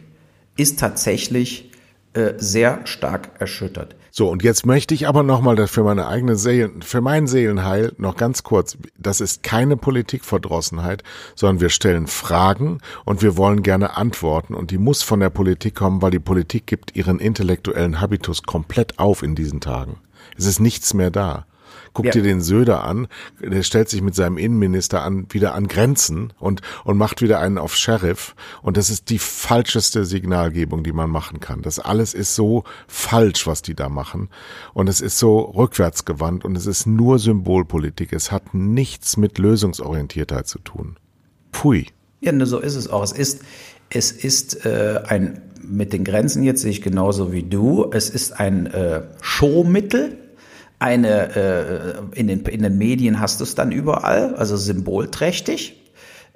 ist tatsächlich äh, sehr stark erschüttert. So, und jetzt möchte ich aber nochmal für meine eigene Seelen, für mein Seelenheil noch ganz kurz, das ist keine Politikverdrossenheit, sondern wir stellen Fragen und wir wollen gerne Antworten und die muss von der Politik kommen, weil die Politik gibt ihren intellektuellen Habitus komplett auf in diesen Tagen. Es ist nichts mehr da. Guck ja. dir den Söder an, der stellt sich mit seinem Innenminister an, wieder an Grenzen und, und macht wieder einen auf Sheriff. Und das ist die falscheste Signalgebung, die man machen kann. Das alles ist so falsch, was die da machen. Und es ist so rückwärtsgewandt und es ist nur Symbolpolitik. Es hat nichts mit Lösungsorientiertheit zu tun. Pfui. Ja, so ist es auch. Es ist, es ist äh, ein, mit den Grenzen jetzt sehe ich genauso wie du, es ist ein äh, Showmittel, eine, äh, in, den, in den Medien hast du es dann überall, also symbolträchtig.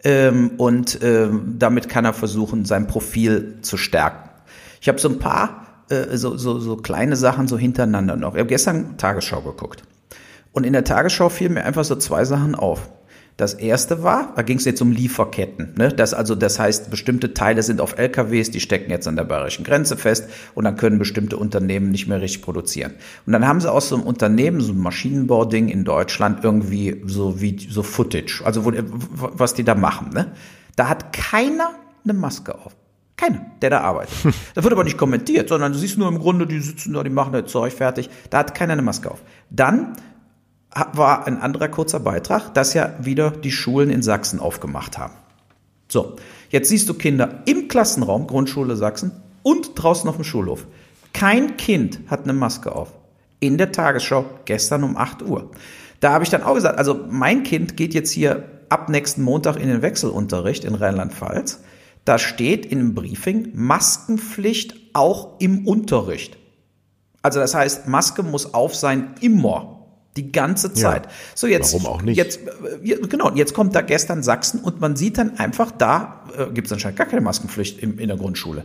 Ähm, und ähm, damit kann er versuchen, sein Profil zu stärken. Ich habe so ein paar äh, so, so, so kleine Sachen so hintereinander noch. Ich habe gestern Tagesschau geguckt. Und in der Tagesschau fielen mir einfach so zwei Sachen auf. Das erste war, da ging es jetzt um Lieferketten. Ne? Das also, das heißt, bestimmte Teile sind auf LKWs, die stecken jetzt an der bayerischen Grenze fest und dann können bestimmte Unternehmen nicht mehr richtig produzieren. Und dann haben sie aus so einem Unternehmen, so ein Maschinenbauding in Deutschland irgendwie so wie so Footage, also wo, was die da machen. Ne? Da hat keiner eine Maske auf. Keiner, der da arbeitet. Das wird aber nicht kommentiert, sondern du siehst nur im Grunde, die sitzen da, die machen das Zeug fertig. Da hat keiner eine Maske auf. Dann war ein anderer kurzer Beitrag, dass ja wieder die Schulen in Sachsen aufgemacht haben. So, jetzt siehst du Kinder im Klassenraum, Grundschule Sachsen und draußen auf dem Schulhof. Kein Kind hat eine Maske auf. In der Tagesschau gestern um 8 Uhr. Da habe ich dann auch gesagt, also mein Kind geht jetzt hier ab nächsten Montag in den Wechselunterricht in Rheinland-Pfalz. Da steht in einem Briefing Maskenpflicht auch im Unterricht. Also das heißt, Maske muss auf sein immer. Die ganze Zeit. Ja, so jetzt, warum auch nicht? Jetzt, äh, genau, jetzt kommt da gestern Sachsen und man sieht dann einfach, da äh, gibt es anscheinend gar keine Maskenpflicht im, in der Grundschule.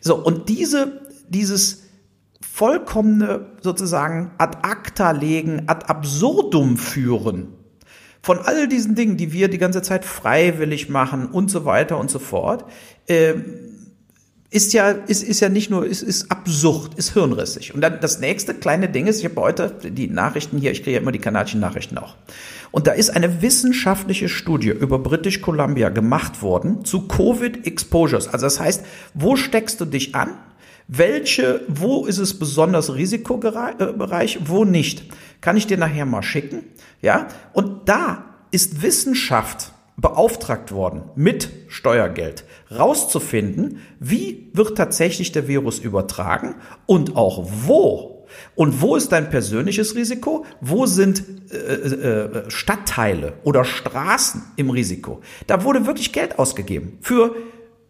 So, und diese, dieses vollkommene sozusagen ad acta legen, ad absurdum führen von all diesen Dingen, die wir die ganze Zeit freiwillig machen und so weiter und so fort, äh, ist ja, ist, ist ja nicht nur, ist, ist absurd, ist hirnrissig. Und dann das nächste kleine Ding ist, ich habe heute die Nachrichten hier, ich kriege ja immer die kanadischen Nachrichten auch. Und da ist eine wissenschaftliche Studie über British Columbia gemacht worden zu Covid Exposures. Also das heißt, wo steckst du dich an, Welche, wo ist es besonders Risikobereich, wo nicht? Kann ich dir nachher mal schicken. Ja, und da ist Wissenschaft beauftragt worden, mit Steuergeld rauszufinden, wie wird tatsächlich der Virus übertragen und auch wo. Und wo ist dein persönliches Risiko? Wo sind äh, äh, Stadtteile oder Straßen im Risiko? Da wurde wirklich Geld ausgegeben für,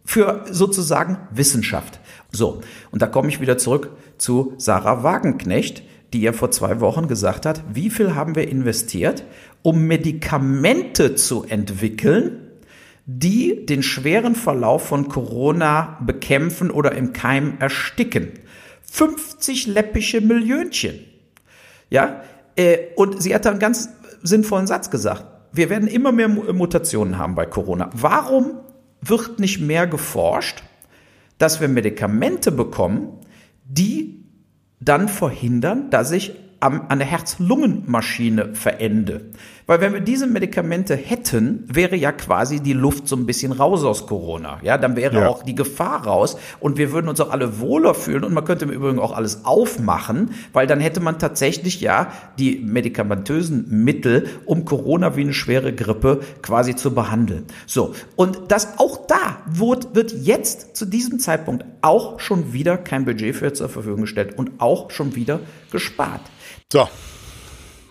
für sozusagen Wissenschaft. So, und da komme ich wieder zurück zu Sarah Wagenknecht, die ja vor zwei Wochen gesagt hat, wie viel haben wir investiert, um Medikamente zu entwickeln, die den schweren Verlauf von Corona bekämpfen oder im Keim ersticken. 50 läppische Millionchen. Ja, äh, und sie hat einen ganz sinnvollen Satz gesagt. Wir werden immer mehr Mutationen haben bei Corona. Warum wird nicht mehr geforscht, dass wir Medikamente bekommen, die dann verhindern, dass ich an der Herz-Lungen-Maschine verende. Weil wenn wir diese Medikamente hätten, wäre ja quasi die Luft so ein bisschen raus aus Corona. Ja, dann wäre ja. auch die Gefahr raus und wir würden uns auch alle wohler fühlen und man könnte im Übrigen auch alles aufmachen, weil dann hätte man tatsächlich ja die medikamentösen Mittel, um Corona wie eine schwere Grippe quasi zu behandeln. So. Und das auch da wird, wird jetzt zu diesem Zeitpunkt auch schon wieder kein Budget für zur Verfügung gestellt und auch schon wieder gespart. So.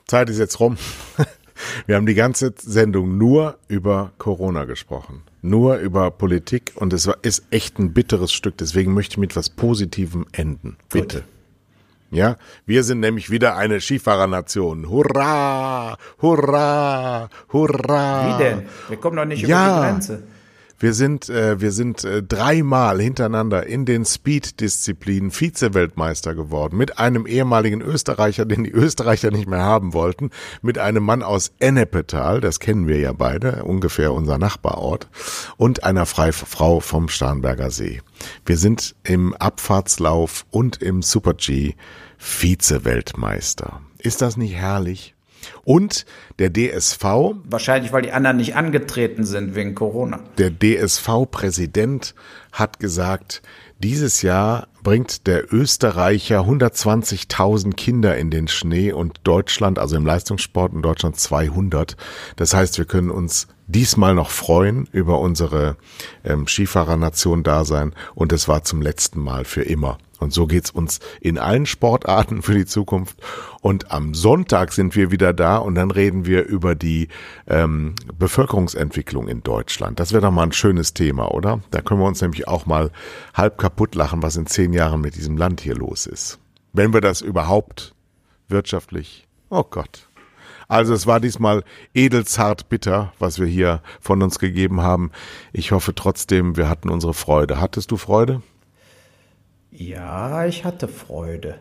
Zeit ist jetzt rum. Wir haben die ganze Sendung nur über Corona gesprochen, nur über Politik und es ist echt ein bitteres Stück. Deswegen möchte ich mit etwas Positivem enden. Bitte. Gut. Ja, wir sind nämlich wieder eine Skifahrernation. Hurra! Hurra! Hurra! Wie denn? Wir kommen doch nicht ja. über die Grenze. Wir sind, äh, wir sind äh, dreimal hintereinander in den Speed-Disziplinen Vize-Weltmeister geworden. Mit einem ehemaligen Österreicher, den die Österreicher nicht mehr haben wollten. Mit einem Mann aus Ennepetal, das kennen wir ja beide, ungefähr unser Nachbarort. Und einer Freifrau vom Starnberger See. Wir sind im Abfahrtslauf und im Super-G Vize-Weltmeister. Ist das nicht herrlich? Und der DSV. Wahrscheinlich, weil die anderen nicht angetreten sind wegen Corona. Der DSV-Präsident hat gesagt, dieses Jahr bringt der Österreicher 120.000 Kinder in den Schnee und Deutschland, also im Leistungssport in Deutschland 200. Das heißt, wir können uns diesmal noch freuen über unsere ähm, Skifahrernation da sein und es war zum letzten Mal für immer. Und so geht's uns in allen Sportarten für die Zukunft. Und am Sonntag sind wir wieder da und dann reden wir über die ähm, Bevölkerungsentwicklung in Deutschland. Das wäre doch mal ein schönes Thema, oder? Da können wir uns nämlich auch mal halb kaputt lachen, was in zehn Jahren mit diesem Land hier los ist. Wenn wir das überhaupt wirtschaftlich. Oh Gott. Also es war diesmal edelzart bitter, was wir hier von uns gegeben haben. Ich hoffe trotzdem, wir hatten unsere Freude. Hattest du Freude? Ja, ich hatte Freude.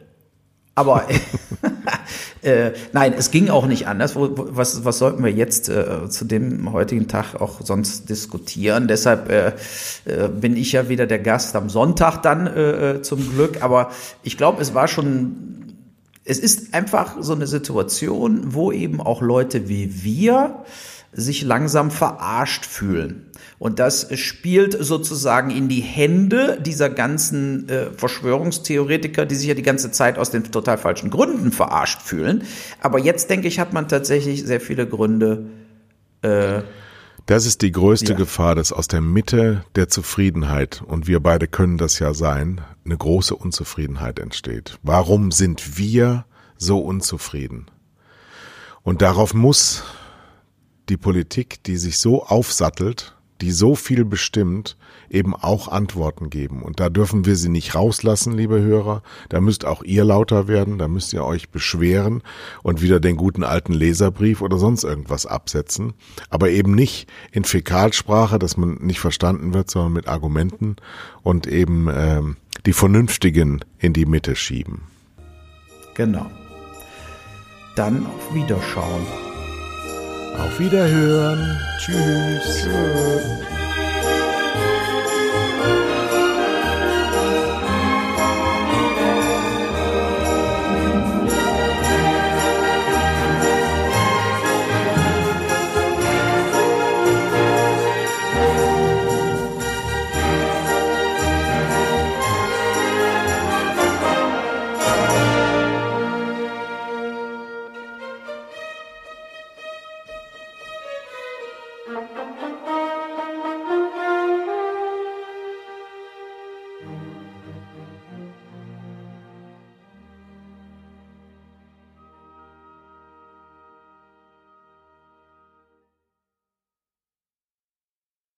Aber äh, nein, es ging auch nicht anders. Was, was sollten wir jetzt äh, zu dem heutigen Tag auch sonst diskutieren? Deshalb äh, äh, bin ich ja wieder der Gast am Sonntag dann äh, äh zum Glück. Aber ich glaube, es war schon, es ist einfach so eine Situation, wo eben auch Leute wie wir sich langsam verarscht fühlen. Und das spielt sozusagen in die Hände dieser ganzen äh, Verschwörungstheoretiker, die sich ja die ganze Zeit aus den total falschen Gründen verarscht fühlen. Aber jetzt, denke ich, hat man tatsächlich sehr viele Gründe. Äh, das ist die größte ja. Gefahr, dass aus der Mitte der Zufriedenheit, und wir beide können das ja sein, eine große Unzufriedenheit entsteht. Warum sind wir so unzufrieden? Und darauf muss die Politik, die sich so aufsattelt, die so viel bestimmt, eben auch Antworten geben. Und da dürfen wir sie nicht rauslassen, liebe Hörer. Da müsst auch ihr lauter werden, da müsst ihr euch beschweren und wieder den guten alten Leserbrief oder sonst irgendwas absetzen. Aber eben nicht in Fäkalsprache, dass man nicht verstanden wird, sondern mit Argumenten und eben ähm, die Vernünftigen in die Mitte schieben. Genau. Dann auf Wiederschauen. Auf Wiederhören. Tschüss. Tschüss.